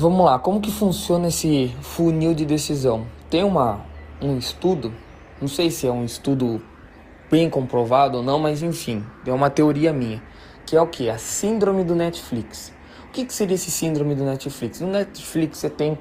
Vamos lá, como que funciona esse funil de decisão? Tem uma, um estudo, não sei se é um estudo bem comprovado ou não, mas enfim, é uma teoria minha, que é o que? A síndrome do Netflix. O que, que seria esse síndrome do Netflix? No Netflix você tem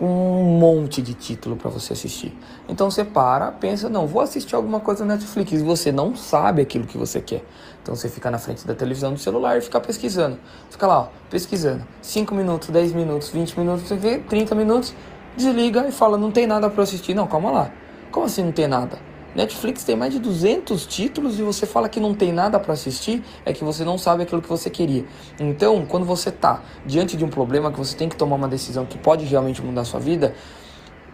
um monte de título para você assistir. Então você para, pensa, não, vou assistir alguma coisa no Netflix e você não sabe aquilo que você quer. Então você fica na frente da televisão do celular e fica pesquisando. Fica lá, ó, pesquisando. 5 minutos, 10 minutos, 20 minutos, 30 minutos, desliga e fala, não tem nada para assistir. Não, calma lá. Como assim não tem nada? Netflix tem mais de 200 títulos e você fala que não tem nada para assistir, é que você não sabe aquilo que você queria. Então, quando você tá diante de um problema que você tem que tomar uma decisão que pode realmente mudar a sua vida,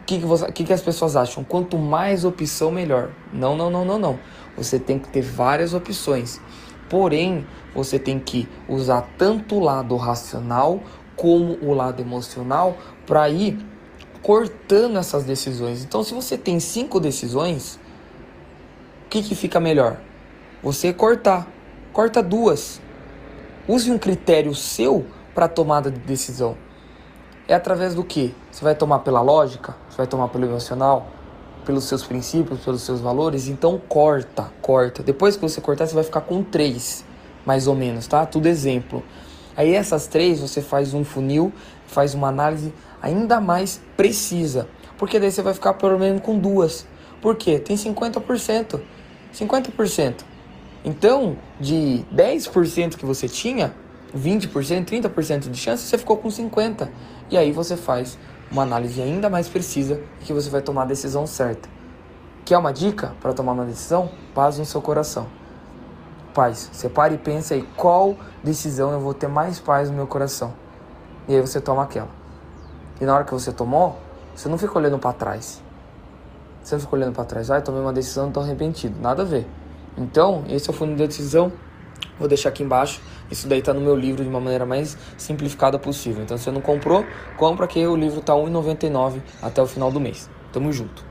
o que, que, que, que as pessoas acham? Quanto mais opção, melhor. Não, não, não, não, não. Você tem que ter várias opções. Porém, você tem que usar tanto o lado racional como o lado emocional para ir cortando essas decisões. Então, se você tem cinco decisões, que, que fica melhor? Você cortar. Corta duas. Use um critério seu para tomada de decisão. É através do que? Você vai tomar pela lógica? Você vai tomar pelo emocional? Pelos seus princípios, pelos seus valores? Então corta, corta. Depois que você cortar, você vai ficar com três, mais ou menos, tá? Tudo exemplo. Aí essas três você faz um funil, faz uma análise ainda mais precisa. Porque daí você vai ficar pelo menos com duas. Por quê? Tem 50%. 50%. Então, de 10% que você tinha, 20%, 30% de chance, você ficou com 50%. E aí você faz uma análise ainda mais precisa e que você vai tomar a decisão certa. Quer uma dica para tomar uma decisão? Paz no seu coração. Paz. Separe e pense aí qual decisão eu vou ter mais paz no meu coração. E aí você toma aquela. E na hora que você tomou, você não fica olhando para trás. Você fica olhando para trás, ah, tomei uma decisão, tô arrependido. Nada a ver. Então, esse é o fundo da decisão. Vou deixar aqui embaixo. Isso daí tá no meu livro de uma maneira mais simplificada possível. Então, se você não comprou, compra que o livro tá R$1,99 até o final do mês. Tamo junto.